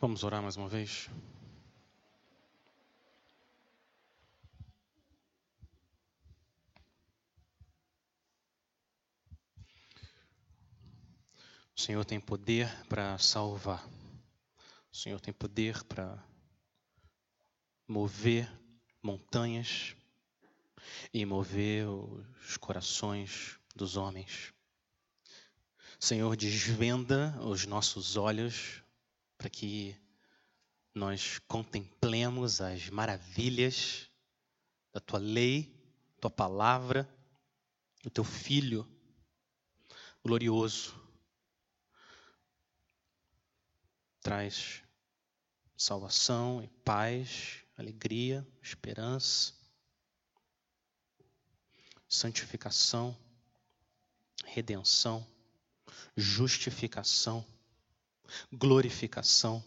Vamos orar mais uma vez? O Senhor tem poder para salvar. O Senhor tem poder para mover montanhas e mover os corações dos homens. Senhor, desvenda os nossos olhos para que nós contemplemos as maravilhas da tua lei, tua palavra, do teu filho glorioso. Traz salvação e paz, alegria, esperança, santificação, redenção, justificação, glorificação.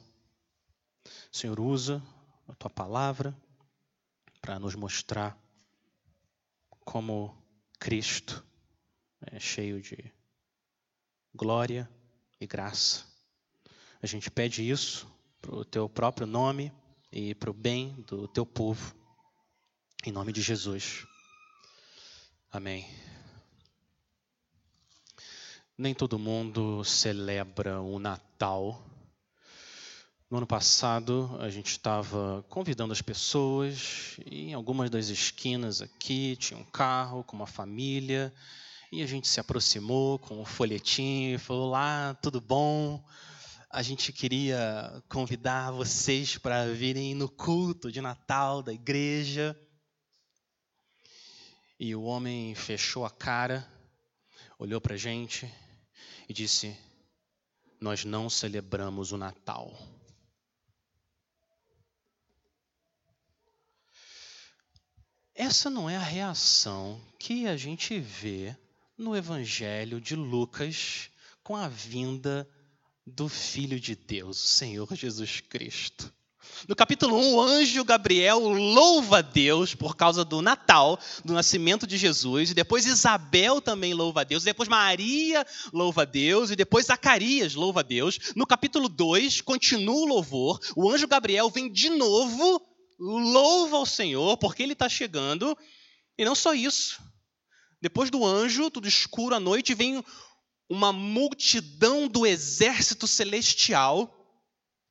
Senhor, usa a tua palavra para nos mostrar como Cristo é cheio de glória e graça. A gente pede isso para o teu próprio nome e para o bem do teu povo. Em nome de Jesus. Amém. Nem todo mundo celebra o Natal. No ano passado, a gente estava convidando as pessoas, e em algumas das esquinas aqui tinha um carro com uma família, e a gente se aproximou com um folhetinho e falou: Lá, tudo bom? a gente queria convidar vocês para virem no culto de Natal da igreja. E o homem fechou a cara, olhou para a gente e disse: Nós não celebramos o Natal. Essa não é a reação que a gente vê no Evangelho de Lucas com a vinda do Filho de Deus, o Senhor Jesus Cristo. No capítulo 1, o anjo Gabriel louva Deus por causa do Natal, do nascimento de Jesus, e depois Isabel também louva Deus, depois Maria louva Deus, e depois Zacarias louva Deus. No capítulo 2, continua o louvor, o anjo Gabriel vem de novo, louva ao Senhor, porque ele está chegando, e não só isso. Depois do anjo, tudo escuro à noite, vem uma multidão do exército celestial.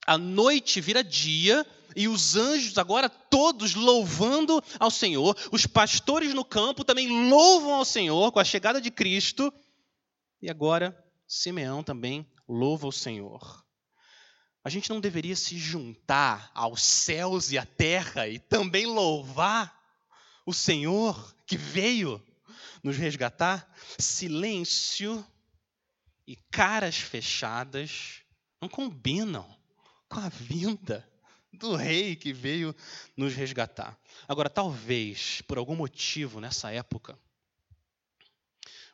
A noite vira dia e os anjos agora todos louvando ao Senhor. Os pastores no campo também louvam ao Senhor com a chegada de Cristo. E agora Simeão também louva o Senhor. A gente não deveria se juntar aos céus e à terra e também louvar o Senhor que veio nos resgatar? Silêncio e caras fechadas não combinam com a vinda do rei que veio nos resgatar. Agora, talvez, por algum motivo nessa época,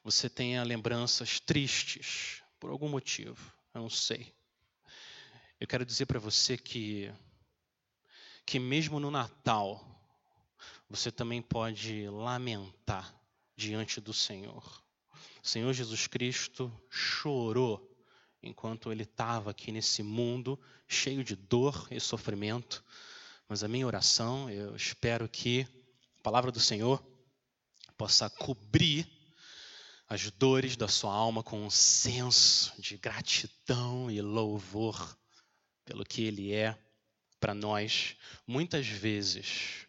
você tenha lembranças tristes, por algum motivo, eu não sei. Eu quero dizer para você que, que mesmo no Natal, você também pode lamentar diante do Senhor. O Senhor Jesus Cristo chorou enquanto ele estava aqui nesse mundo cheio de dor e sofrimento. Mas a minha oração, eu espero que a palavra do Senhor possa cobrir as dores da sua alma com um senso de gratidão e louvor pelo que ele é para nós. Muitas vezes,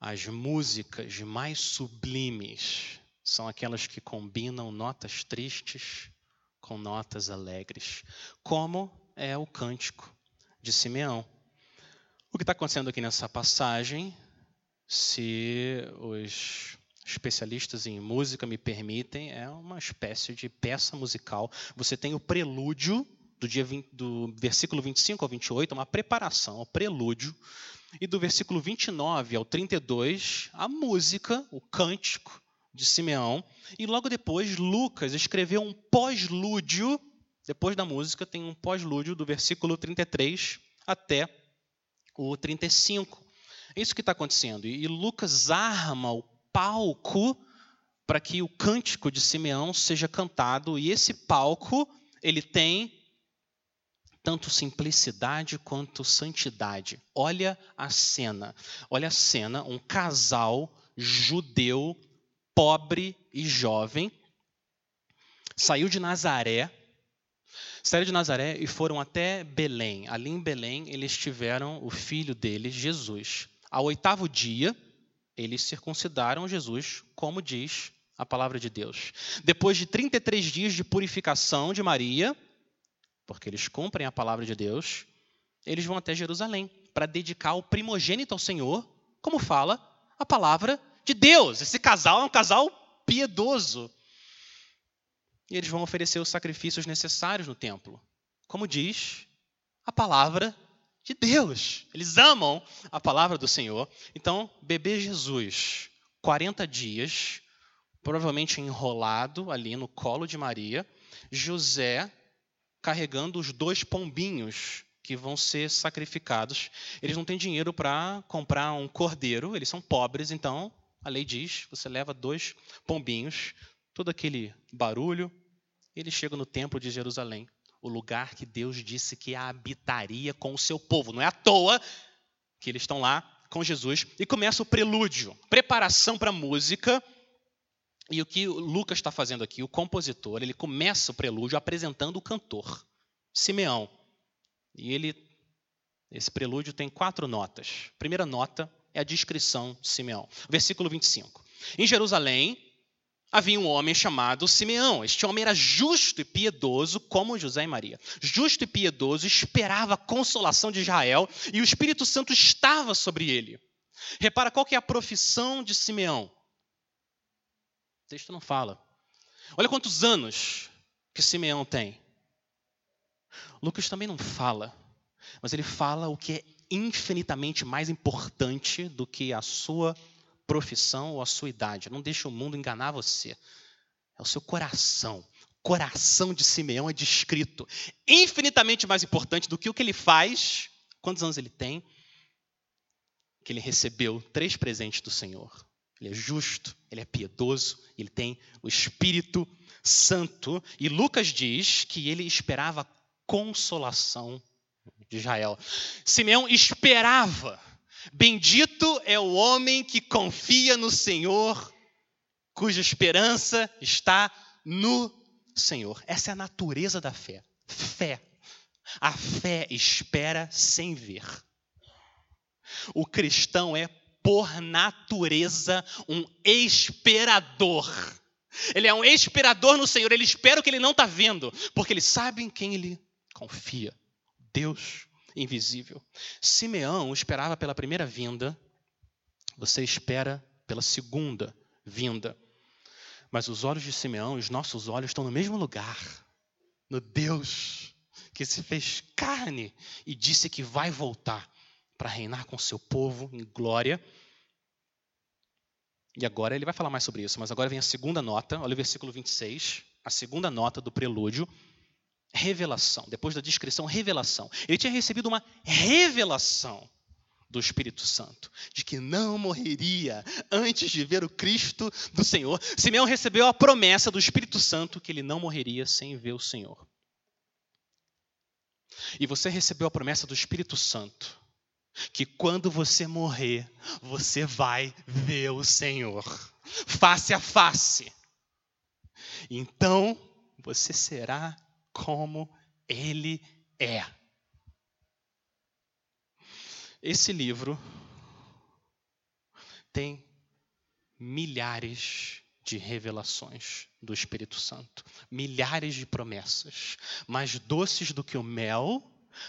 as músicas mais sublimes são aquelas que combinam notas tristes com notas alegres, como é o cântico de Simeão. O que está acontecendo aqui nessa passagem, se os especialistas em música me permitem, é uma espécie de peça musical. Você tem o prelúdio do, dia 20, do versículo 25 ao 28, uma preparação, o prelúdio, e do versículo 29 ao 32, a música, o cântico, de Simeão. E logo depois, Lucas escreveu um pós-lúdio. Depois da música, tem um pós-lúdio do versículo 33 até o 35. É isso que está acontecendo. E Lucas arma o palco para que o cântico de Simeão seja cantado. E esse palco, ele tem tanto simplicidade quanto santidade. Olha a cena. Olha a cena, um casal judeu, pobre e jovem, saiu de Nazaré, saíram de Nazaré e foram até Belém. Ali em Belém, eles tiveram o filho deles, Jesus. Ao oitavo dia, eles circuncidaram Jesus, como diz a palavra de Deus. Depois de 33 dias de purificação de Maria, porque eles cumprem a palavra de Deus, eles vão até Jerusalém para dedicar o primogênito ao Senhor, como fala a palavra de Deus. Esse casal é um casal piedoso. E eles vão oferecer os sacrifícios necessários no templo, como diz a palavra de Deus. Eles amam a palavra do Senhor. Então, bebê Jesus, 40 dias, provavelmente enrolado ali no colo de Maria, José carregando os dois pombinhos que vão ser sacrificados. Eles não têm dinheiro para comprar um cordeiro, eles são pobres, então a lei diz: você leva dois pombinhos, todo aquele barulho, e eles chegam no templo de Jerusalém, o lugar que Deus disse que habitaria com o seu povo. Não é à toa que eles estão lá com Jesus e começa o prelúdio, preparação para a música e o que o Lucas está fazendo aqui, o compositor, ele começa o prelúdio apresentando o cantor, Simeão. E ele, esse prelúdio tem quatro notas. Primeira nota é a descrição de Simeão. Versículo 25. Em Jerusalém havia um homem chamado Simeão. Este homem era justo e piedoso, como José e Maria. Justo e piedoso, esperava a consolação de Israel e o Espírito Santo estava sobre ele. Repara qual que é a profissão de Simeão. O texto não fala. Olha quantos anos que Simeão tem. Lucas também não fala, mas ele fala o que é infinitamente mais importante do que a sua profissão ou a sua idade. Não deixe o mundo enganar você. É o seu coração. O coração de Simeão é descrito infinitamente mais importante do que o que ele faz, quantos anos ele tem, que ele recebeu três presentes do Senhor ele é justo, ele é piedoso, ele tem o Espírito Santo. E Lucas diz que ele esperava consolação de Israel. Simeão esperava. Bendito é o homem que confia no Senhor, cuja esperança está no Senhor. Essa é a natureza da fé. Fé. A fé espera sem ver. O cristão é por natureza, um esperador. Ele é um esperador no Senhor, ele espera o que ele não está vendo, porque ele sabe em quem ele confia. Deus invisível. Simeão esperava pela primeira vinda, você espera pela segunda vinda. Mas os olhos de Simeão, os nossos olhos estão no mesmo lugar, no Deus que se fez carne e disse que vai voltar para reinar com seu povo em glória. E agora ele vai falar mais sobre isso, mas agora vem a segunda nota, olha o versículo 26, a segunda nota do prelúdio, revelação. Depois da descrição, revelação. Ele tinha recebido uma revelação do Espírito Santo, de que não morreria antes de ver o Cristo do Senhor. Simeão recebeu a promessa do Espírito Santo que ele não morreria sem ver o Senhor. E você recebeu a promessa do Espírito Santo que quando você morrer, você vai ver o Senhor face a face. Então, você será como Ele é. Esse livro tem milhares de revelações do Espírito Santo, milhares de promessas, mais doces do que o mel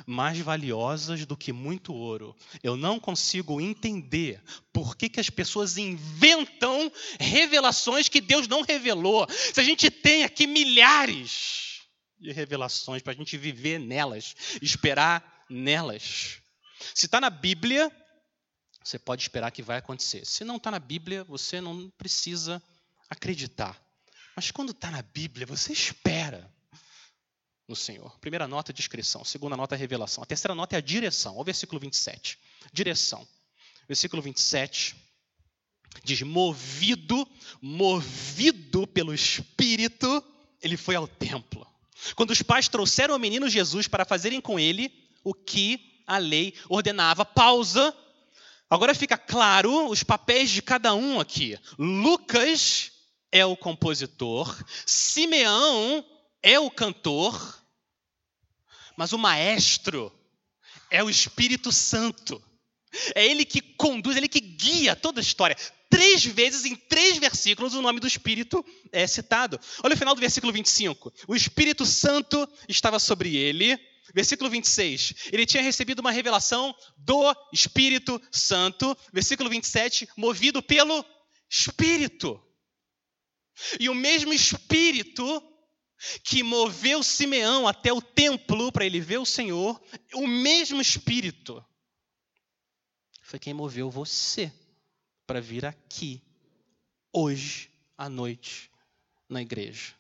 mais valiosas do que muito ouro. Eu não consigo entender por que, que as pessoas inventam revelações que Deus não revelou. Se a gente tem aqui milhares de revelações para a gente viver nelas, esperar nelas. Se está na Bíblia, você pode esperar que vai acontecer. Se não está na Bíblia, você não precisa acreditar. Mas quando está na Bíblia, você espera no Senhor. Primeira nota, descrição. Segunda nota, revelação. A terceira nota é a direção. Olha o versículo 27. Direção. Versículo 27 diz: movido, movido pelo Espírito, ele foi ao templo. Quando os pais trouxeram o menino Jesus para fazerem com ele o que a lei ordenava. Pausa. Agora fica claro os papéis de cada um aqui. Lucas é o compositor, Simeão é o cantor, mas o maestro é o Espírito Santo. É ele que conduz, ele que guia toda a história. Três vezes, em três versículos, o nome do Espírito é citado. Olha o final do versículo 25. O Espírito Santo estava sobre ele. Versículo 26. Ele tinha recebido uma revelação do Espírito Santo. Versículo 27. Movido pelo Espírito. E o mesmo Espírito que moveu Simeão até o templo para ele ver o Senhor, o mesmo Espírito foi quem moveu você para vir aqui, hoje à noite, na igreja.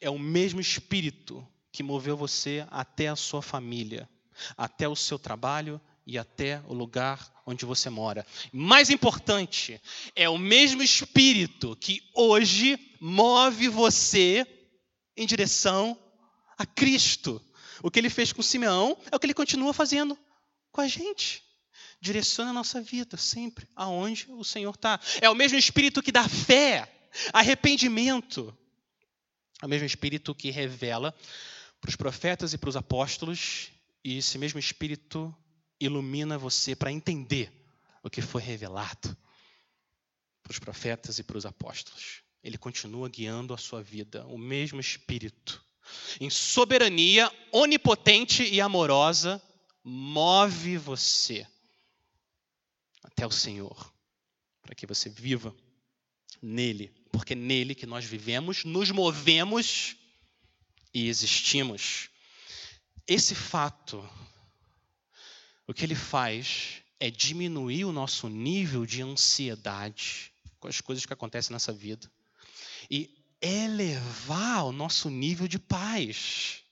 É o mesmo Espírito que moveu você até a sua família, até o seu trabalho e até o lugar onde você mora. Mais importante, é o mesmo Espírito que hoje move você em direção a Cristo. O que ele fez com Simeão é o que ele continua fazendo com a gente direciona a nossa vida sempre aonde o Senhor está. É o mesmo Espírito que dá fé, arrependimento. É o mesmo Espírito que revela para os profetas e para os apóstolos, e esse mesmo Espírito ilumina você para entender o que foi revelado para os profetas e para os apóstolos. Ele continua guiando a sua vida, o mesmo Espírito, em soberania onipotente e amorosa, move você até o Senhor, para que você viva nele, porque é nele que nós vivemos, nos movemos e existimos. Esse fato, o que ele faz é diminuir o nosso nível de ansiedade com as coisas que acontecem nessa vida e elevar o nosso nível de paz.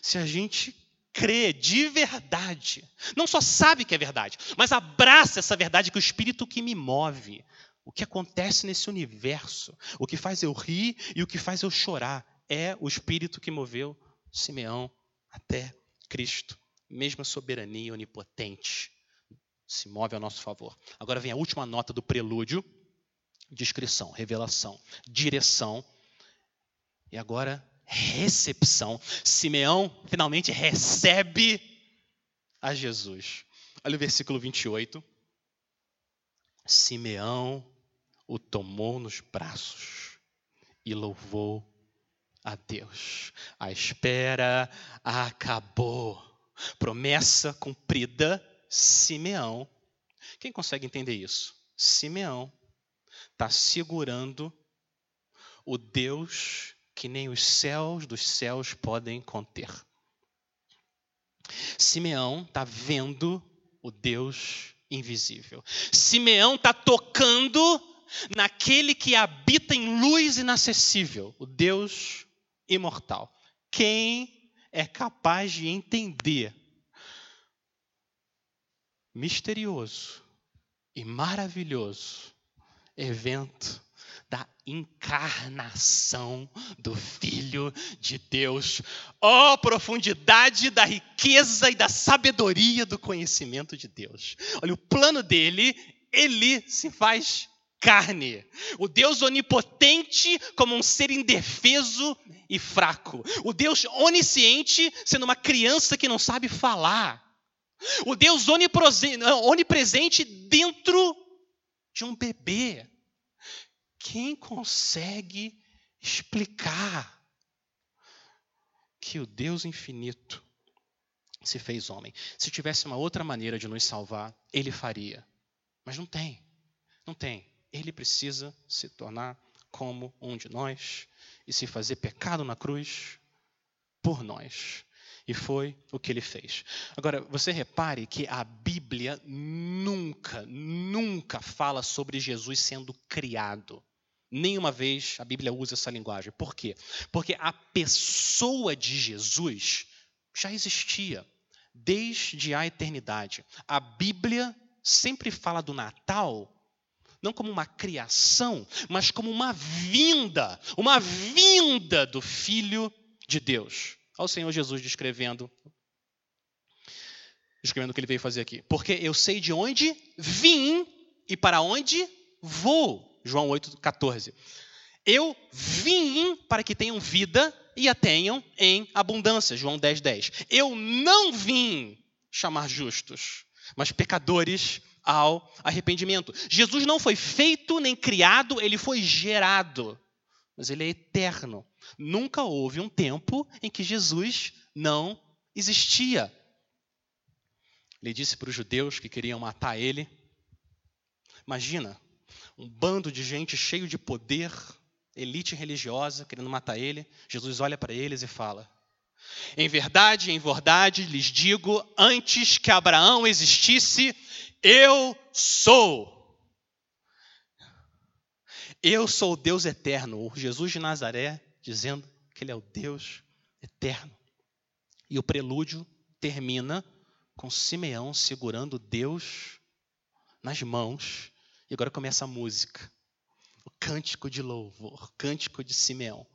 Se a gente crê de verdade, não só sabe que é verdade, mas abraça essa verdade que o Espírito que me move, o que acontece nesse universo, o que faz eu rir e o que faz eu chorar, é o Espírito que moveu Simeão até Cristo. Mesma soberania onipotente se move a nosso favor. Agora vem a última nota do prelúdio: descrição, revelação, direção. E agora recepção. Simeão finalmente recebe a Jesus. Olha o versículo 28. Simeão o tomou nos braços e louvou a Deus. A espera acabou. Promessa cumprida, Simeão. Quem consegue entender isso? Simeão está segurando o Deus que nem os céus dos céus podem conter. Simeão está vendo o Deus invisível. Simeão está tocando naquele que habita em luz inacessível, o Deus imortal. Quem é capaz de entender misterioso e maravilhoso evento da encarnação do Filho de Deus. Ó oh, profundidade da riqueza e da sabedoria do conhecimento de Deus. Olha, o plano dele, ele se faz carne. O Deus onipotente como um ser indefeso e fraco. O Deus onisciente sendo uma criança que não sabe falar. O Deus onipresente dentro de um bebê quem consegue explicar que o Deus infinito se fez homem? Se tivesse uma outra maneira de nos salvar, ele faria. Mas não tem. Não tem. Ele precisa se tornar como um de nós e se fazer pecado na cruz por nós. E foi o que ele fez. Agora, você repare que a Bíblia nunca, nunca fala sobre Jesus sendo criado. Nenhuma vez a Bíblia usa essa linguagem. Por quê? Porque a pessoa de Jesus já existia desde a eternidade. A Bíblia sempre fala do Natal não como uma criação, mas como uma vinda, uma vinda do Filho de Deus. Olha o Senhor Jesus descrevendo descrevendo o que ele veio fazer aqui. Porque eu sei de onde vim e para onde vou. João 8,14. Eu vim para que tenham vida e a tenham em abundância. João 10, 10. Eu não vim chamar justos, mas pecadores ao arrependimento. Jesus não foi feito nem criado, ele foi gerado. Mas ele é eterno. Nunca houve um tempo em que Jesus não existia. Ele disse para os judeus que queriam matar ele. Imagina, um bando de gente cheio de poder, elite religiosa, querendo matar ele. Jesus olha para eles e fala: Em verdade, em verdade lhes digo, antes que Abraão existisse, eu sou. Eu sou o Deus eterno, o Jesus de Nazaré, dizendo que ele é o Deus eterno. E o prelúdio termina com Simeão segurando Deus nas mãos. E agora começa a música o cântico de louvor, cântico de Simeão.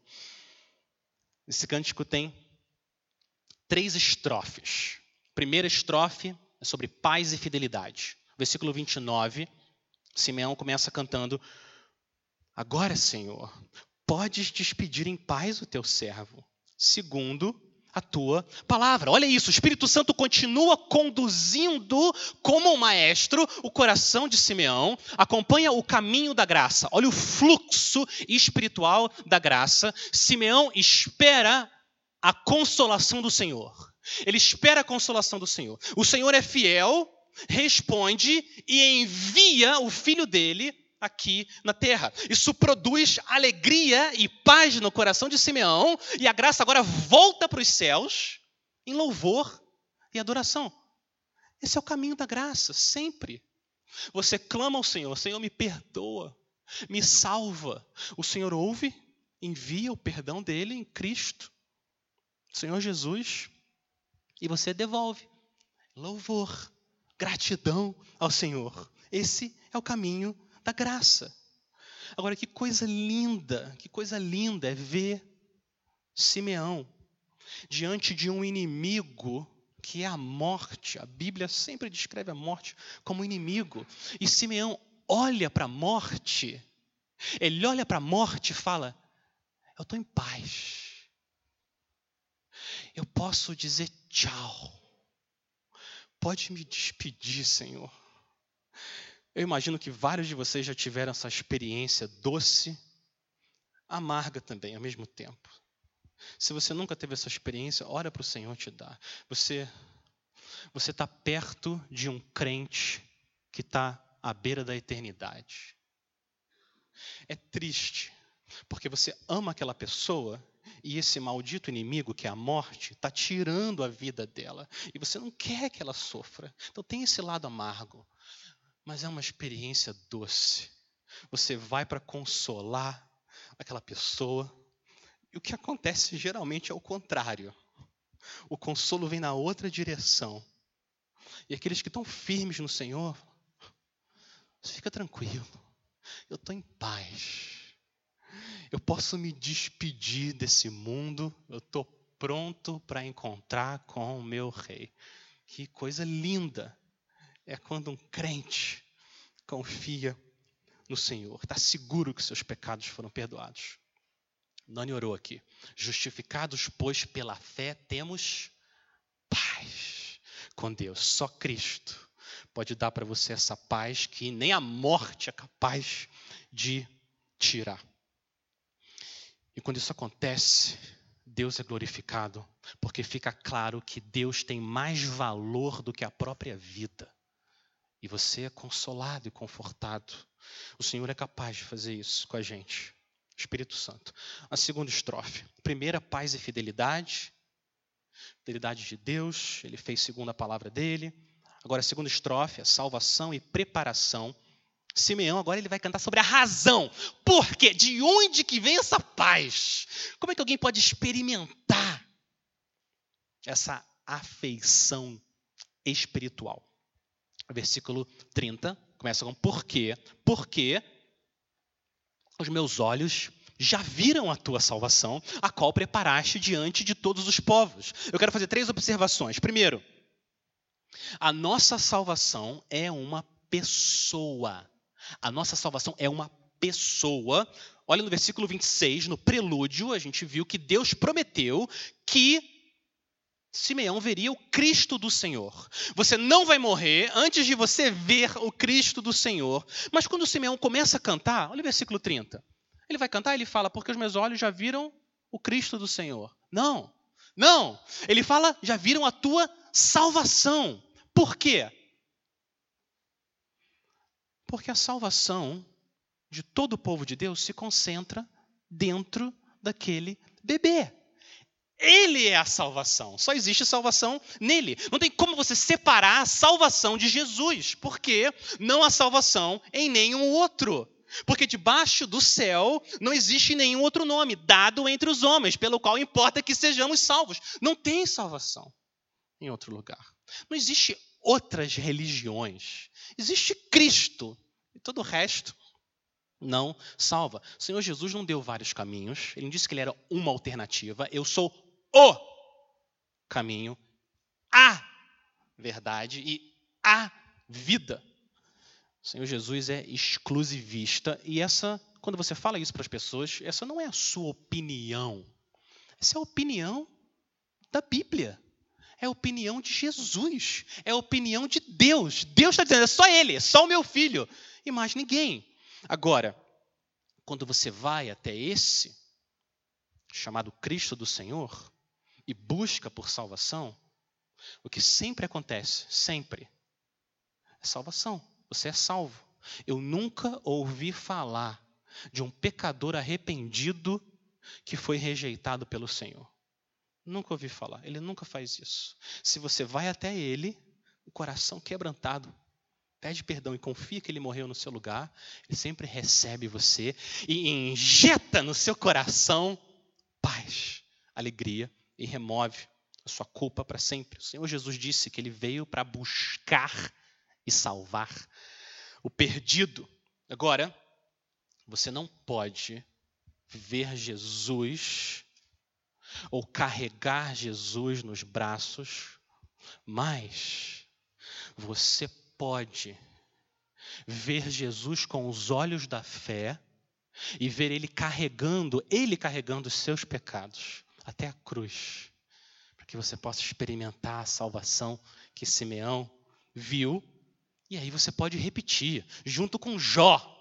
Esse cântico tem três estrofes. Primeira estrofe é sobre paz e fidelidade. Versículo 29, Simeão começa cantando: Agora, Senhor, podes despedir em paz o teu servo. Segundo, a tua palavra. Olha isso, o Espírito Santo continua conduzindo como um maestro o coração de Simeão, acompanha o caminho da graça. Olha o fluxo espiritual da graça. Simeão espera a consolação do Senhor. Ele espera a consolação do Senhor. O Senhor é fiel, responde e envia o filho dele aqui na terra. Isso produz alegria e paz no coração de Simeão, e a graça agora volta para os céus em louvor e adoração. Esse é o caminho da graça, sempre. Você clama ao Senhor, Senhor, me perdoa, me salva. O Senhor ouve, envia o perdão dele em Cristo, Senhor Jesus, e você devolve. Louvor, gratidão ao Senhor. Esse é o caminho da graça. Agora, que coisa linda, que coisa linda é ver Simeão diante de um inimigo que é a morte. A Bíblia sempre descreve a morte como inimigo. E Simeão olha para a morte, ele olha para a morte e fala: Eu estou em paz. Eu posso dizer tchau. Pode me despedir, Senhor. Eu imagino que vários de vocês já tiveram essa experiência doce, amarga também ao mesmo tempo. Se você nunca teve essa experiência, ora para o Senhor te dar. Você você está perto de um crente que está à beira da eternidade. É triste, porque você ama aquela pessoa e esse maldito inimigo, que é a morte, está tirando a vida dela. E você não quer que ela sofra. Então tem esse lado amargo mas é uma experiência doce. Você vai para consolar aquela pessoa, e o que acontece geralmente é o contrário. O consolo vem na outra direção. E aqueles que estão firmes no Senhor, você fica tranquilo. Eu estou em paz. Eu posso me despedir desse mundo. Eu estou pronto para encontrar com o meu rei. Que coisa linda é quando um crente confia no Senhor, está seguro que seus pecados foram perdoados. Nani orou aqui. Justificados, pois, pela fé, temos paz com Deus. Só Cristo pode dar para você essa paz que nem a morte é capaz de tirar. E quando isso acontece, Deus é glorificado, porque fica claro que Deus tem mais valor do que a própria vida. E você é consolado e confortado. O Senhor é capaz de fazer isso com a gente. Espírito Santo. A segunda estrofe. Primeira, paz e fidelidade. Fidelidade de Deus, ele fez segundo a palavra dele. Agora, a segunda estrofe, a salvação e preparação. Simeão agora ele vai cantar sobre a razão. Por quê? De onde que vem essa paz? Como é que alguém pode experimentar essa afeição espiritual? Versículo 30, começa com por quê? Porque os meus olhos já viram a tua salvação, a qual preparaste diante de todos os povos. Eu quero fazer três observações. Primeiro, a nossa salvação é uma pessoa. A nossa salvação é uma pessoa. Olha no versículo 26, no prelúdio, a gente viu que Deus prometeu que Simeão veria o Cristo do Senhor. Você não vai morrer antes de você ver o Cristo do Senhor. Mas quando Simeão começa a cantar, olha o versículo 30. Ele vai cantar, ele fala, porque os meus olhos já viram o Cristo do Senhor. Não, não. Ele fala, já viram a tua salvação. Por quê? Porque a salvação de todo o povo de Deus se concentra dentro daquele bebê. Ele é a salvação. Só existe salvação nele. Não tem como você separar a salvação de Jesus, porque não há salvação em nenhum outro. Porque debaixo do céu não existe nenhum outro nome dado entre os homens, pelo qual importa que sejamos salvos. Não tem salvação em outro lugar. Não existe outras religiões. Existe Cristo. E todo o resto não salva. O Senhor Jesus não deu vários caminhos. Ele disse que ele era uma alternativa. Eu sou o caminho, a verdade e a vida. O Senhor Jesus é exclusivista e essa, quando você fala isso para as pessoas, essa não é a sua opinião. Essa é a opinião da Bíblia. É a opinião de Jesus. É a opinião de Deus. Deus está dizendo, é só Ele, é só o meu filho. E mais ninguém. Agora, quando você vai até esse, chamado Cristo do Senhor, e busca por salvação, o que sempre acontece, sempre, é salvação. Você é salvo. Eu nunca ouvi falar de um pecador arrependido que foi rejeitado pelo Senhor. Nunca ouvi falar. Ele nunca faz isso. Se você vai até ele, o coração quebrantado, pede perdão e confia que ele morreu no seu lugar, ele sempre recebe você e injeta no seu coração paz, alegria e remove a sua culpa para sempre. O Senhor Jesus disse que ele veio para buscar e salvar o perdido. Agora, você não pode ver Jesus ou carregar Jesus nos braços, mas você pode ver Jesus com os olhos da fé e ver ele carregando, ele carregando os seus pecados até a cruz, para que você possa experimentar a salvação que Simeão viu. E aí você pode repetir, junto com Jó.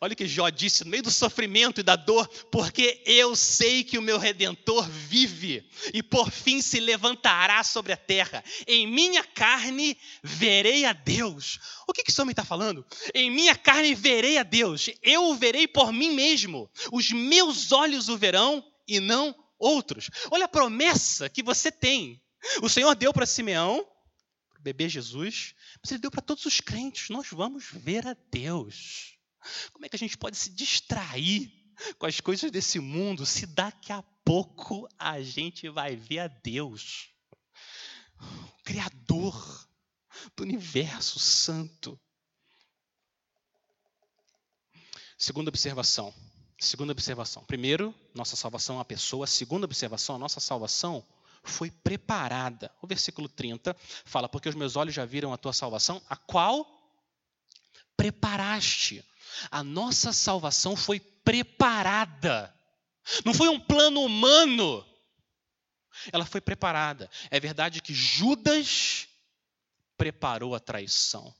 Olha o que Jó disse no meio do sofrimento e da dor, porque eu sei que o meu redentor vive e por fim se levantará sobre a terra. Em minha carne verei a Deus. O que, que esse homem está falando? Em minha carne verei a Deus. Eu o verei por mim mesmo. Os meus olhos o verão e não outros. Olha a promessa que você tem. O Senhor deu para Simeão, para o bebê Jesus, mas ele deu para todos os crentes. Nós vamos ver a Deus. Como é que a gente pode se distrair com as coisas desse mundo se daqui a pouco a gente vai ver a Deus, o Criador do universo santo? Segunda observação. Segunda observação. Primeiro, nossa salvação é a pessoa. Segunda observação, a nossa salvação foi preparada. O versículo 30 fala: Porque os meus olhos já viram a tua salvação, a qual preparaste. A nossa salvação foi preparada. Não foi um plano humano. Ela foi preparada. É verdade que Judas preparou a traição.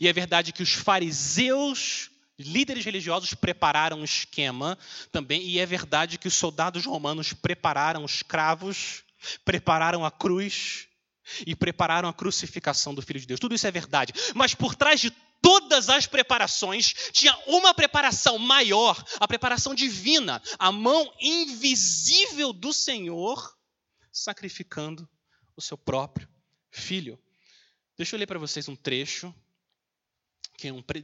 E é verdade que os fariseus líderes religiosos prepararam um esquema também, e é verdade que os soldados romanos prepararam os cravos, prepararam a cruz e prepararam a crucificação do Filho de Deus. Tudo isso é verdade. Mas por trás de todas as preparações, tinha uma preparação maior, a preparação divina, a mão invisível do Senhor sacrificando o seu próprio filho. Deixa eu ler para vocês um trecho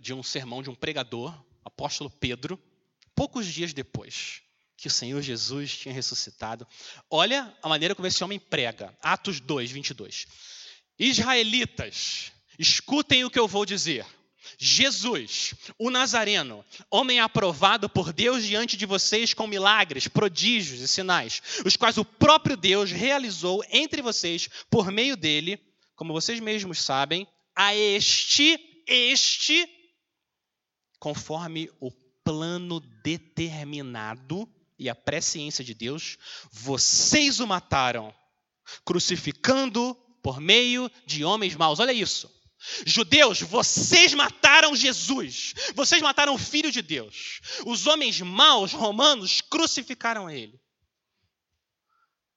de um sermão de um pregador, apóstolo Pedro, poucos dias depois que o Senhor Jesus tinha ressuscitado. Olha a maneira como esse homem prega. Atos 2, 22. Israelitas, escutem o que eu vou dizer. Jesus, o Nazareno, homem aprovado por Deus diante de vocês com milagres, prodígios e sinais, os quais o próprio Deus realizou entre vocês por meio dele, como vocês mesmos sabem, a este, este, conforme o plano determinado e a presciência de Deus, vocês o mataram, crucificando por meio de homens maus. Olha isso. Judeus, vocês mataram Jesus. Vocês mataram o filho de Deus. Os homens maus romanos crucificaram ele.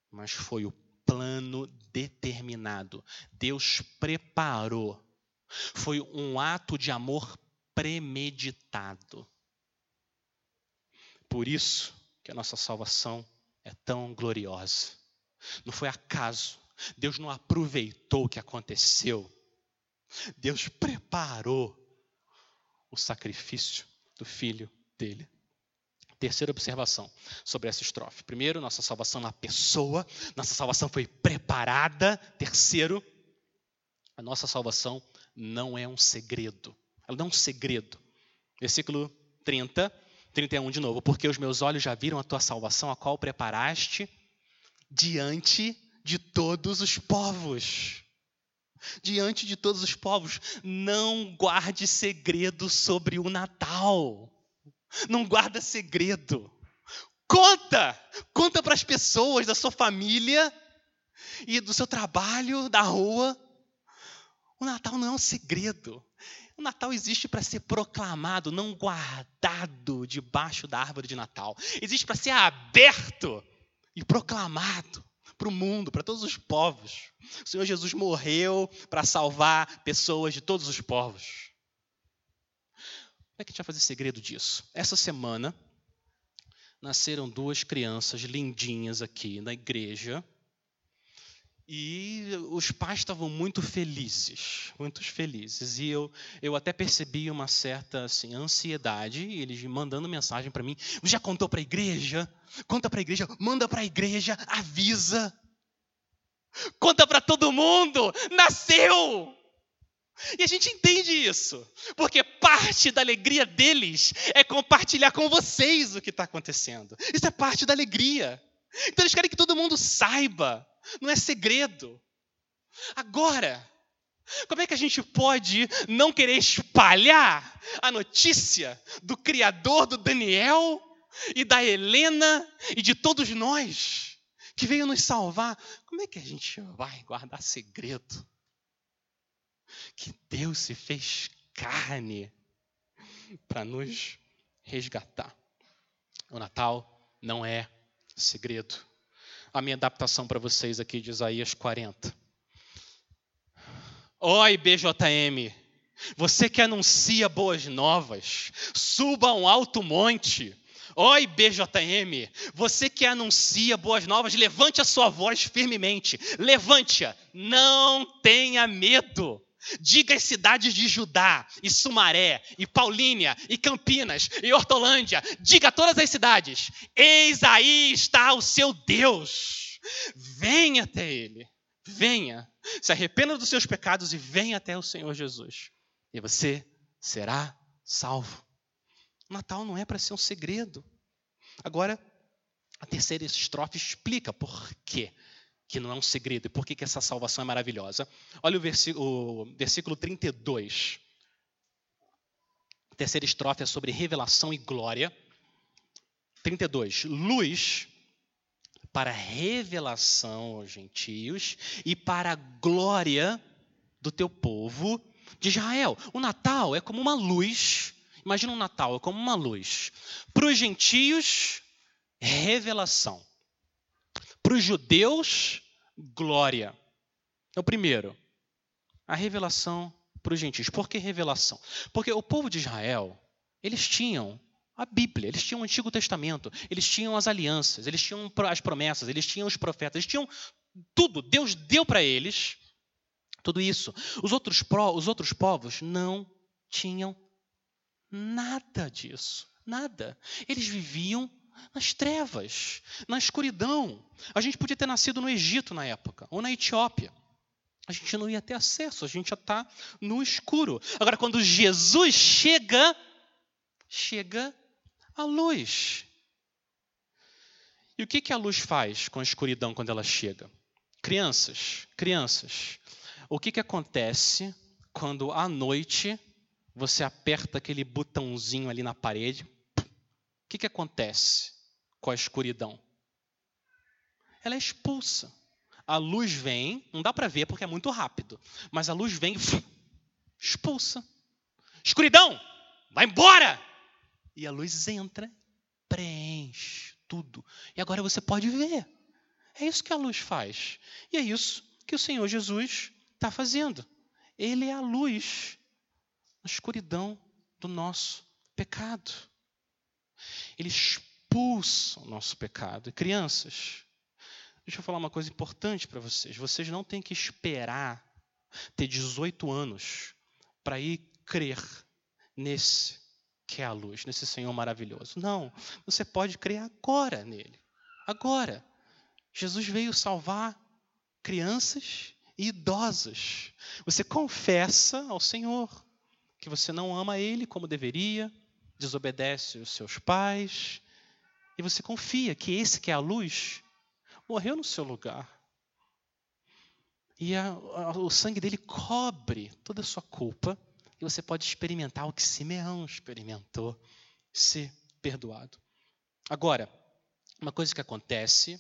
Mas foi o plano determinado. Deus preparou. Foi um ato de amor premeditado. Por isso, que a nossa salvação é tão gloriosa. Não foi acaso. Deus não aproveitou o que aconteceu. Deus preparou o sacrifício do filho dele. Terceira observação sobre essa estrofe. Primeiro, nossa salvação na pessoa, nossa salvação foi preparada. Terceiro, a nossa salvação não é um segredo. Ela não é um segredo. Versículo 30 31 de novo. Porque os meus olhos já viram a tua salvação, a qual preparaste diante de todos os povos. Diante de todos os povos. Não guarde segredo sobre o Natal. Não guarda segredo. Conta! Conta para as pessoas da sua família e do seu trabalho, da rua. O Natal não é um segredo. O Natal existe para ser proclamado, não guardado debaixo da árvore de Natal. Existe para ser aberto e proclamado para o mundo, para todos os povos. O Senhor Jesus morreu para salvar pessoas de todos os povos. Como é que a gente vai fazer segredo disso? Essa semana nasceram duas crianças lindinhas aqui na igreja e os pais estavam muito felizes, muito felizes. E eu, eu até percebi uma certa assim, ansiedade, eles mandando mensagem para mim. Já contou para a igreja? Conta para a igreja, manda para a igreja, avisa. Conta para todo mundo, nasceu! E a gente entende isso, porque parte da alegria deles é compartilhar com vocês o que está acontecendo. Isso é parte da alegria. Então eles querem que todo mundo saiba não é segredo. Agora, como é que a gente pode não querer espalhar a notícia do Criador do Daniel e da Helena e de todos nós que veio nos salvar? Como é que a gente vai guardar segredo? Que Deus se fez carne para nos resgatar. O Natal não é segredo a minha adaptação para vocês aqui de Isaías 40. Oi, BJM, você que anuncia boas novas, suba a um alto monte. Oi, BJM, você que anuncia boas novas, levante a sua voz firmemente. Levante-a, não tenha medo. Diga às cidades de Judá, e Sumaré, e Paulínia, e Campinas, e Hortolândia, diga a todas as cidades: Eis aí está o seu Deus. Venha até Ele, venha, se arrependa dos seus pecados e venha até o Senhor Jesus. E você será salvo. O Natal não é para ser um segredo. Agora, a terceira estrofe explica por quê que não é um segredo, e por que, que essa salvação é maravilhosa. Olha o versículo, o versículo 32. A terceira estrofe é sobre revelação e glória. 32. Luz para revelação aos gentios e para a glória do teu povo de Israel. O Natal é como uma luz. Imagina um Natal, é como uma luz. Para os gentios, revelação. Para os judeus, glória. É o primeiro, a revelação para os gentios. Por que revelação? Porque o povo de Israel, eles tinham a Bíblia, eles tinham o Antigo Testamento, eles tinham as alianças, eles tinham as promessas, eles tinham os profetas, eles tinham tudo. Deus deu para eles tudo isso. Os outros, os outros povos não tinham nada disso. Nada. Eles viviam nas trevas, na escuridão. A gente podia ter nascido no Egito na época, ou na Etiópia. a gente não ia ter acesso, a gente já está no escuro. Agora, quando Jesus chega, chega a luz. E o que, que a luz faz com a escuridão quando ela chega? Crianças, crianças, o que, que acontece quando à noite você aperta aquele botãozinho ali na parede? O que, que acontece com a escuridão? Ela é expulsa. A luz vem, não dá para ver porque é muito rápido, mas a luz vem, expulsa. Escuridão, vai embora! E a luz entra, preenche tudo. E agora você pode ver. É isso que a luz faz. E é isso que o Senhor Jesus está fazendo. Ele é a luz na escuridão do nosso pecado. Ele expulsa o nosso pecado. E crianças, deixa eu falar uma coisa importante para vocês. Vocês não têm que esperar ter 18 anos para ir crer nesse que é a luz, nesse Senhor maravilhoso. Não, você pode crer agora nele. Agora. Jesus veio salvar crianças e idosos. Você confessa ao Senhor que você não ama Ele como deveria, desobedece os seus pais, e você confia que esse que é a luz morreu no seu lugar. E a, a, o sangue dele cobre toda a sua culpa e você pode experimentar o que Simeão experimentou, ser perdoado. Agora, uma coisa que acontece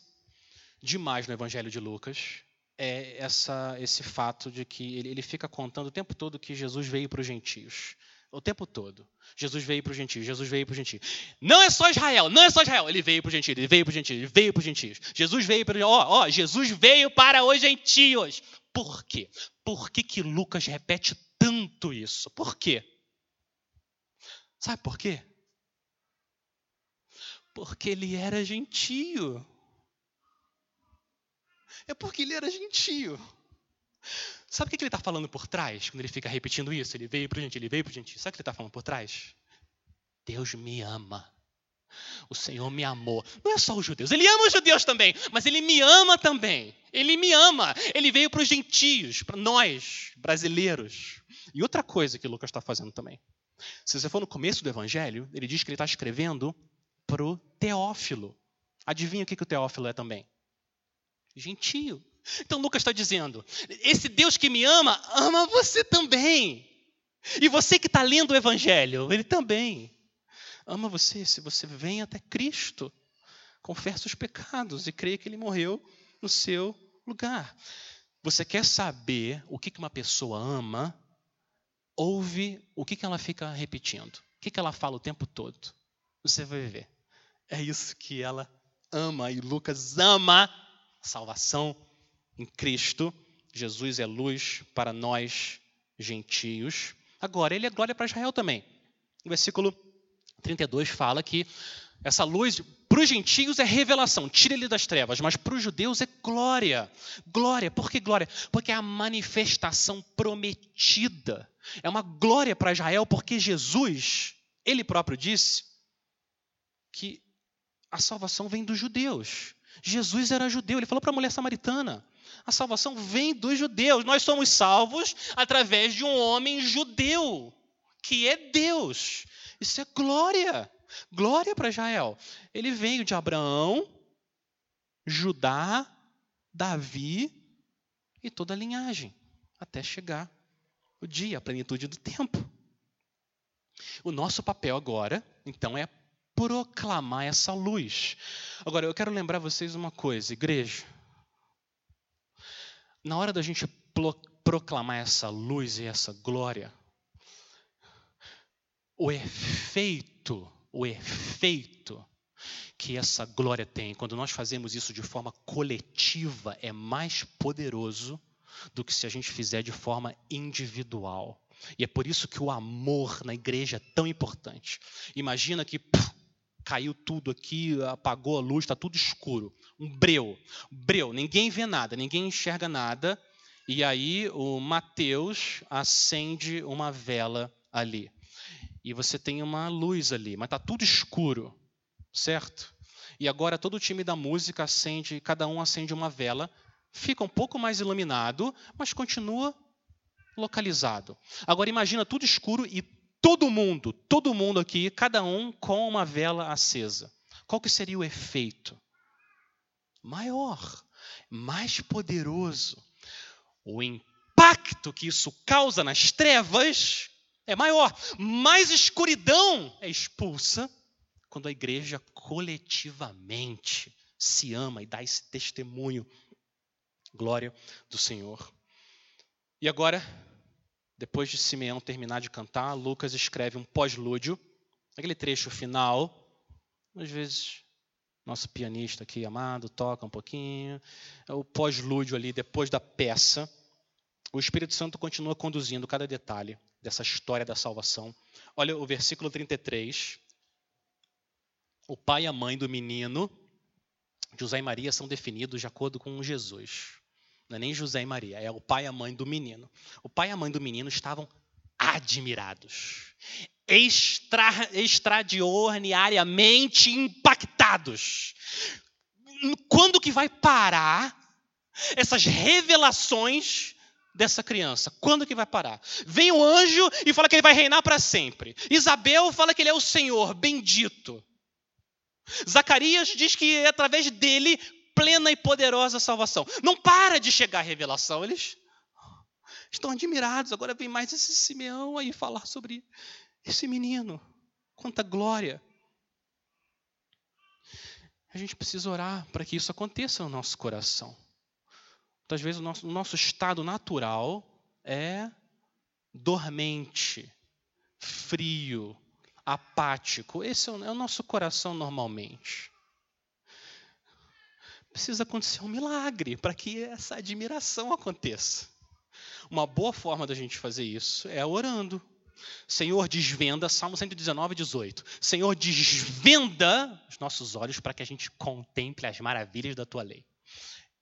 demais no Evangelho de Lucas é essa, esse fato de que ele, ele fica contando o tempo todo que Jesus veio para os gentios. O tempo todo. Jesus veio para os gentios, Jesus veio para os gentios. Não é só Israel, não é só Israel. Ele veio para os gentios, ele veio para os gentios, ele veio para os gentios. Jesus veio para ó, ó, Jesus veio para os gentios. Por quê? Por que, que Lucas repete tanto isso. Por quê? Sabe por quê? Porque ele era gentio. É porque ele era gentio. Sabe o que ele está falando por trás quando ele fica repetindo isso? Ele veio para gente, ele veio para gente. Sabe o que ele está falando por trás? Deus me ama. O Senhor me amou. Não é só os judeus, ele ama os judeus também, mas ele me ama também. Ele me ama. Ele veio para os gentios, para nós, brasileiros. E outra coisa que Lucas está fazendo também. Se você for no começo do evangelho, ele diz que ele está escrevendo para o Teófilo. Adivinha o que, que o Teófilo é também? Gentio. Então Lucas está dizendo: esse Deus que me ama, ama você também. E você que está lendo o evangelho, ele também ama você se você vem até Cristo, confessa os pecados e crê que ele morreu no seu lugar. Você quer saber o que uma pessoa ama? Ouve o que ela fica repetindo, o que ela fala o tempo todo. Você vai ver. É isso que ela ama e Lucas ama a salvação em Cristo. Jesus é luz para nós gentios. Agora, ele é glória para Israel também. O versículo 32 fala que essa luz para os gentios é revelação, tira ele das trevas, mas para os judeus é glória. Glória, por que glória? Porque é a manifestação prometida. É uma glória para Israel, porque Jesus, ele próprio disse que a salvação vem dos judeus. Jesus era judeu, ele falou para a mulher samaritana: a salvação vem dos judeus. Nós somos salvos através de um homem judeu, que é Deus. Isso é glória. Glória para Israel. Ele veio de Abraão, Judá, Davi e toda a linhagem, até chegar o dia, a plenitude do tempo. O nosso papel agora, então, é proclamar essa luz. Agora, eu quero lembrar vocês uma coisa, igreja. Na hora da gente proclamar essa luz e essa glória, o efeito, o efeito que essa glória tem quando nós fazemos isso de forma coletiva é mais poderoso do que se a gente fizer de forma individual. E é por isso que o amor na igreja é tão importante. Imagina que puf, caiu tudo aqui, apagou a luz, está tudo escuro. Um breu. Breu, ninguém vê nada, ninguém enxerga nada. E aí o Mateus acende uma vela ali e você tem uma luz ali, mas está tudo escuro, certo? E agora todo o time da música acende, cada um acende uma vela fica um pouco mais iluminado, mas continua localizado. Agora imagina tudo escuro e todo mundo, todo mundo aqui, cada um com uma vela acesa. Qual que seria o efeito? Maior, mais poderoso. O impacto que isso causa nas trevas é maior. Mais escuridão é expulsa quando a igreja coletivamente se ama e dá esse testemunho. Glória do Senhor. E agora, depois de Simeão terminar de cantar, Lucas escreve um pós-lúdio, aquele trecho final. Às vezes, nosso pianista aqui amado toca um pouquinho. É o pós-lúdio ali, depois da peça. O Espírito Santo continua conduzindo cada detalhe dessa história da salvação. Olha o versículo 33. O pai e a mãe do menino, José e Maria, são definidos de acordo com Jesus. Não é nem José e Maria, é o pai e a mãe do menino. O pai e a mãe do menino estavam admirados, extra, extraordinariamente impactados. Quando que vai parar essas revelações dessa criança? Quando que vai parar? Vem o anjo e fala que ele vai reinar para sempre. Isabel fala que ele é o Senhor, bendito. Zacarias diz que é através dele plena e poderosa salvação. Não para de chegar a revelação, eles estão admirados. Agora vem mais esse Simeão aí falar sobre esse menino. Quanta glória. A gente precisa orar para que isso aconteça no nosso coração. Muitas vezes o nosso, o nosso estado natural é dormente, frio, apático. Esse é o, é o nosso coração normalmente precisa acontecer um milagre para que essa admiração aconteça. Uma boa forma da gente fazer isso é orando. Senhor, desvenda, Salmo 119, 18. Senhor, desvenda os nossos olhos para que a gente contemple as maravilhas da tua lei.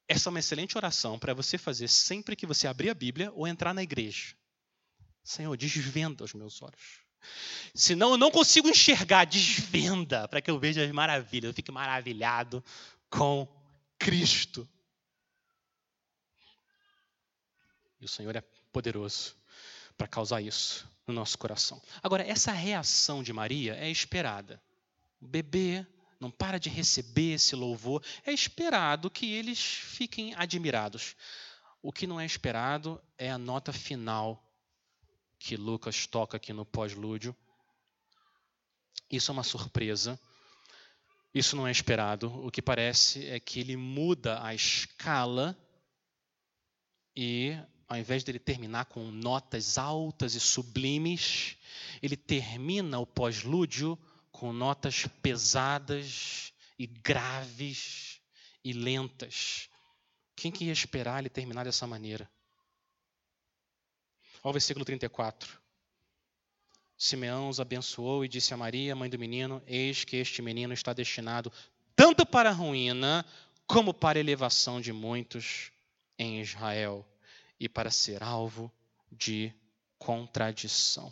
Essa é uma excelente oração para você fazer sempre que você abrir a Bíblia ou entrar na igreja. Senhor, desvenda os meus olhos. Senão eu não consigo enxergar, desvenda, para que eu veja as maravilhas, eu fique maravilhado com Cristo. E o Senhor é poderoso para causar isso no nosso coração. Agora, essa reação de Maria é esperada. O bebê não para de receber esse louvor. É esperado que eles fiquem admirados. O que não é esperado é a nota final que Lucas toca aqui no pós-lúdio. Isso é uma surpresa isso não é esperado. O que parece é que ele muda a escala e, ao invés dele terminar com notas altas e sublimes, ele termina o pós-lúdio com notas pesadas e graves e lentas. Quem que ia esperar ele terminar dessa maneira? Olha o versículo 34. Simeão os abençoou e disse a Maria, mãe do menino: Eis que este menino está destinado tanto para a ruína como para a elevação de muitos em Israel e para ser alvo de contradição.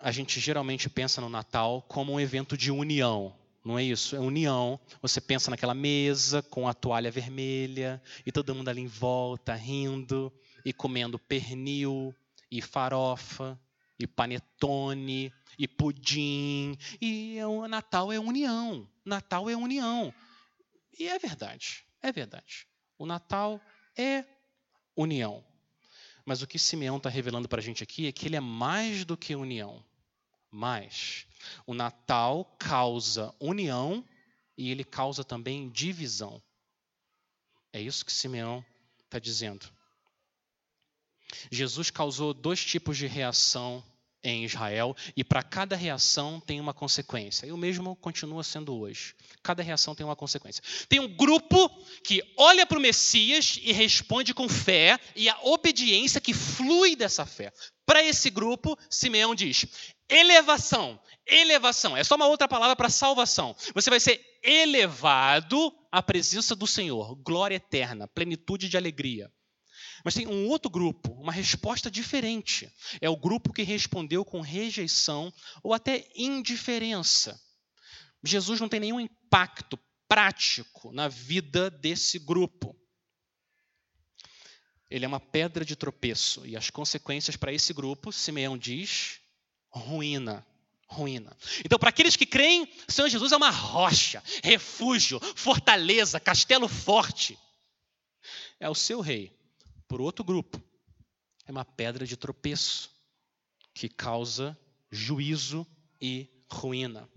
A gente geralmente pensa no Natal como um evento de união, não é isso? É união. Você pensa naquela mesa com a toalha vermelha e todo mundo ali em volta rindo e comendo pernil e farofa e panetone, e pudim, e o é Natal é união. Natal é união. E é verdade, é verdade. O Natal é união. Mas o que Simeão está revelando para a gente aqui é que ele é mais do que união. Mas o Natal causa união e ele causa também divisão. É isso que Simeão está dizendo. Jesus causou dois tipos de reação em Israel e para cada reação tem uma consequência. E o mesmo continua sendo hoje. Cada reação tem uma consequência. Tem um grupo que olha para o Messias e responde com fé e a obediência que flui dessa fé. Para esse grupo, Simeão diz: elevação, elevação. É só uma outra palavra para salvação. Você vai ser elevado à presença do Senhor, glória eterna, plenitude de alegria. Mas tem um outro grupo, uma resposta diferente. É o grupo que respondeu com rejeição ou até indiferença. Jesus não tem nenhum impacto prático na vida desse grupo. ele é uma pedra de tropeço. E as consequências para esse grupo, Simeão diz, ruína. Ruína. Então, para aqueles que creem, Senhor Jesus é uma rocha, refúgio, fortaleza, castelo forte. É o seu rei. Por outro grupo, é uma pedra de tropeço que causa juízo e ruína.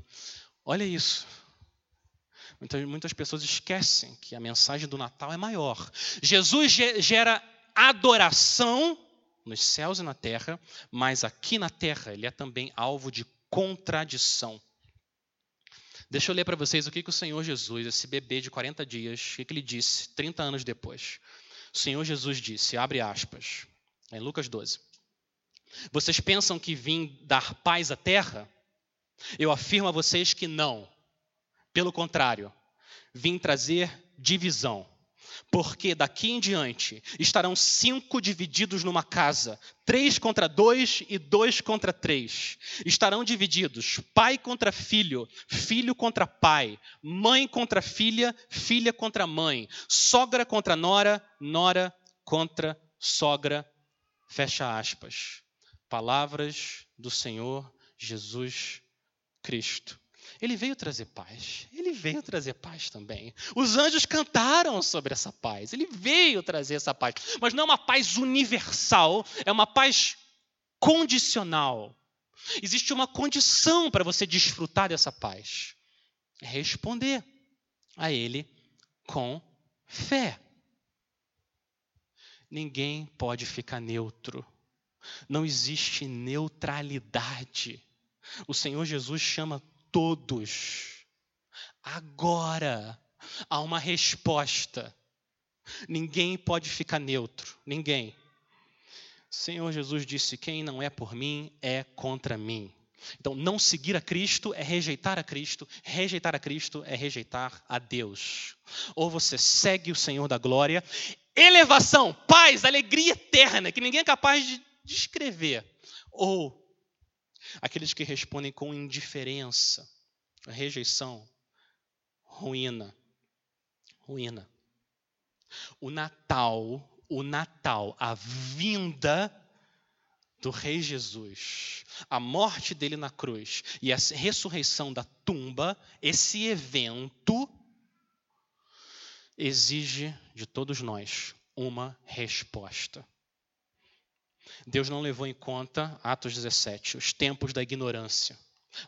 Olha isso. Muitas, muitas pessoas esquecem que a mensagem do Natal é maior. Jesus gera adoração nos céus e na terra, mas aqui na terra ele é também alvo de contradição. Deixa eu ler para vocês o que, que o Senhor Jesus, esse bebê de 40 dias, o que, que ele disse 30 anos depois. O Senhor Jesus disse, abre aspas, em Lucas 12. Vocês pensam que vim dar paz à terra? Eu afirmo a vocês que não. Pelo contrário, vim trazer divisão porque daqui em diante estarão cinco divididos numa casa, três contra dois e dois contra três. Estarão divididos pai contra filho, filho contra pai, mãe contra filha, filha contra mãe, sogra contra nora, nora contra sogra. Fecha aspas. Palavras do Senhor Jesus Cristo. Ele veio trazer paz. Ele veio trazer paz também. Os anjos cantaram sobre essa paz. Ele veio trazer essa paz. Mas não é uma paz universal, é uma paz condicional. Existe uma condição para você desfrutar dessa paz: é responder a Ele com fé. Ninguém pode ficar neutro. Não existe neutralidade. O Senhor Jesus chama todos. Agora há uma resposta. Ninguém pode ficar neutro, ninguém. Senhor Jesus disse: Quem não é por mim é contra mim. Então, não seguir a Cristo é rejeitar a Cristo, rejeitar a Cristo é rejeitar a Deus. Ou você segue o Senhor da glória, elevação, paz, alegria eterna, que ninguém é capaz de descrever. Ou aqueles que respondem com indiferença, rejeição, ruína, ruína. O Natal, o Natal, a vinda do Rei Jesus, a morte dele na cruz e a ressurreição da tumba, esse evento exige de todos nós uma resposta. Deus não levou em conta, Atos 17, os tempos da ignorância.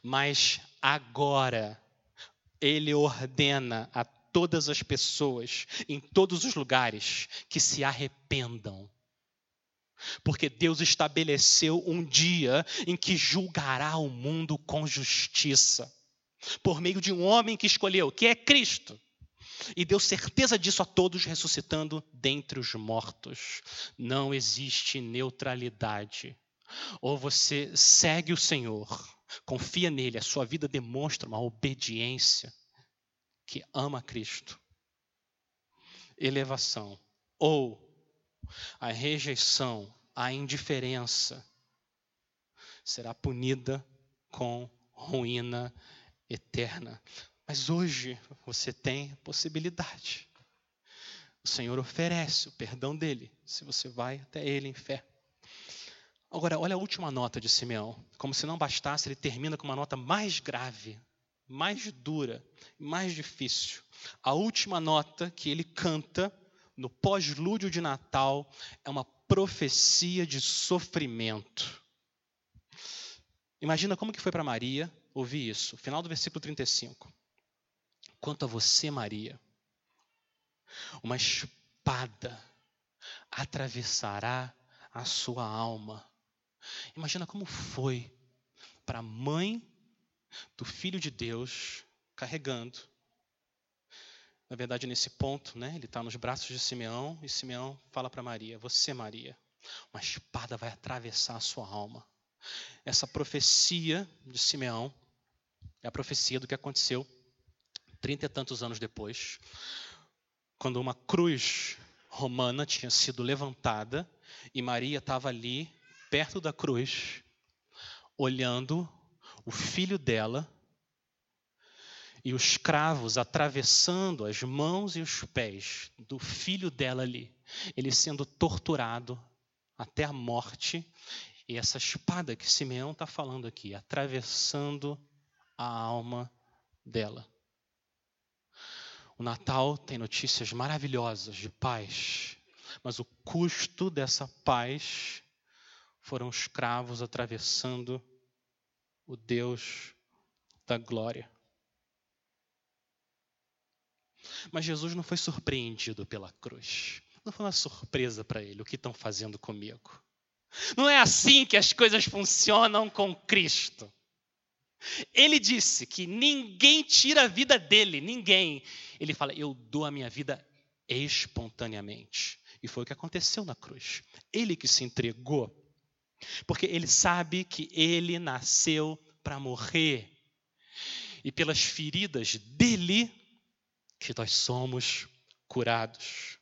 Mas agora, Ele ordena a todas as pessoas, em todos os lugares, que se arrependam. Porque Deus estabeleceu um dia em que julgará o mundo com justiça, por meio de um homem que escolheu, que é Cristo e deu certeza disso a todos, ressuscitando dentre os mortos. Não existe neutralidade. Ou você segue o Senhor, confia nele, a sua vida demonstra uma obediência que ama Cristo. Elevação. Ou a rejeição, a indiferença será punida com ruína eterna. Mas hoje você tem a possibilidade. O Senhor oferece o perdão dele, se você vai até ele em fé. Agora, olha a última nota de Simeão. Como se não bastasse, ele termina com uma nota mais grave, mais dura, mais difícil. A última nota que ele canta no pós-lúdio de Natal é uma profecia de sofrimento. Imagina como que foi para Maria ouvir isso. Final do versículo 35. Quanto a você, Maria, uma espada atravessará a sua alma. Imagina como foi para a mãe do Filho de Deus carregando. Na verdade, nesse ponto, né, ele está nos braços de Simeão e Simeão fala para Maria: Você, Maria, uma espada vai atravessar a sua alma. Essa profecia de Simeão é a profecia do que aconteceu trinta e tantos anos depois, quando uma cruz romana tinha sido levantada e Maria estava ali, perto da cruz, olhando o filho dela e os cravos atravessando as mãos e os pés do filho dela ali, ele sendo torturado até a morte, e essa espada que Simeão está falando aqui, atravessando a alma dela. O Natal tem notícias maravilhosas de paz, mas o custo dessa paz foram os cravos atravessando o Deus da glória. Mas Jesus não foi surpreendido pela cruz. Não foi uma surpresa para ele o que estão fazendo comigo. Não é assim que as coisas funcionam com Cristo. Ele disse que ninguém tira a vida dele, ninguém. Ele fala: Eu dou a minha vida espontaneamente. E foi o que aconteceu na cruz. Ele que se entregou, porque ele sabe que ele nasceu para morrer. E pelas feridas dele, que nós somos curados.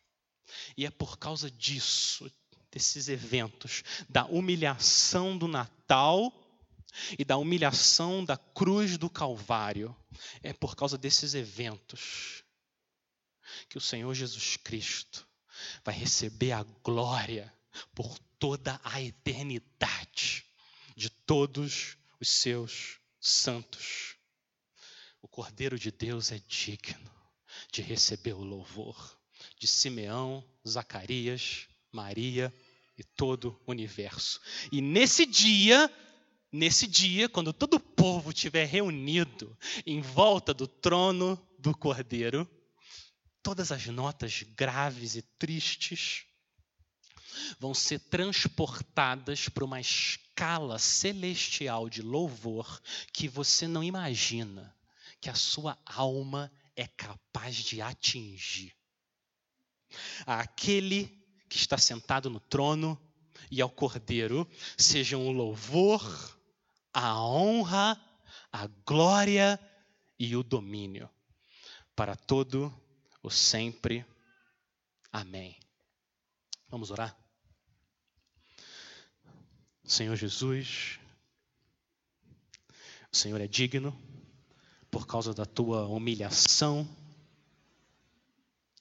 E é por causa disso, desses eventos, da humilhação do Natal e da humilhação da cruz do Calvário, é por causa desses eventos que o Senhor Jesus Cristo vai receber a glória por toda a eternidade de todos os seus santos. O Cordeiro de Deus é digno de receber o louvor de Simeão, Zacarias, Maria e todo o universo. E nesse dia, nesse dia, quando todo o povo estiver reunido em volta do trono do Cordeiro, todas as notas graves e tristes vão ser transportadas para uma escala celestial de louvor que você não imagina que a sua alma é capaz de atingir. Aquele que está sentado no trono e ao Cordeiro sejam o louvor, a honra, a glória e o domínio para todo o sempre. Amém. Vamos orar? Senhor Jesus, o Senhor é digno por causa da tua humilhação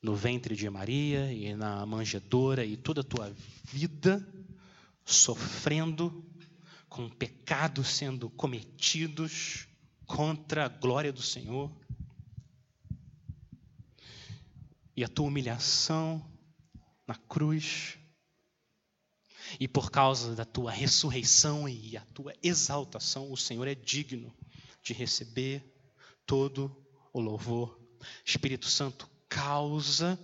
no ventre de Maria e na manjedoura e toda a tua vida sofrendo com pecados sendo cometidos contra a glória do Senhor. E a tua humilhação na cruz, e por causa da tua ressurreição e a tua exaltação, o Senhor é digno de receber todo o louvor. Espírito Santo causa,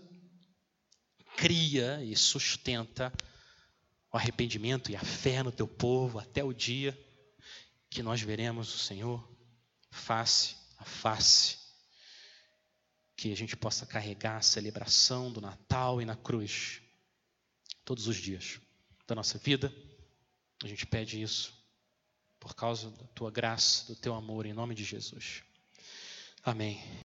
cria e sustenta o arrependimento e a fé no teu povo até o dia que nós veremos o Senhor face a face. Que a gente possa carregar a celebração do Natal e na cruz todos os dias da nossa vida. A gente pede isso por causa da tua graça, do teu amor, em nome de Jesus. Amém.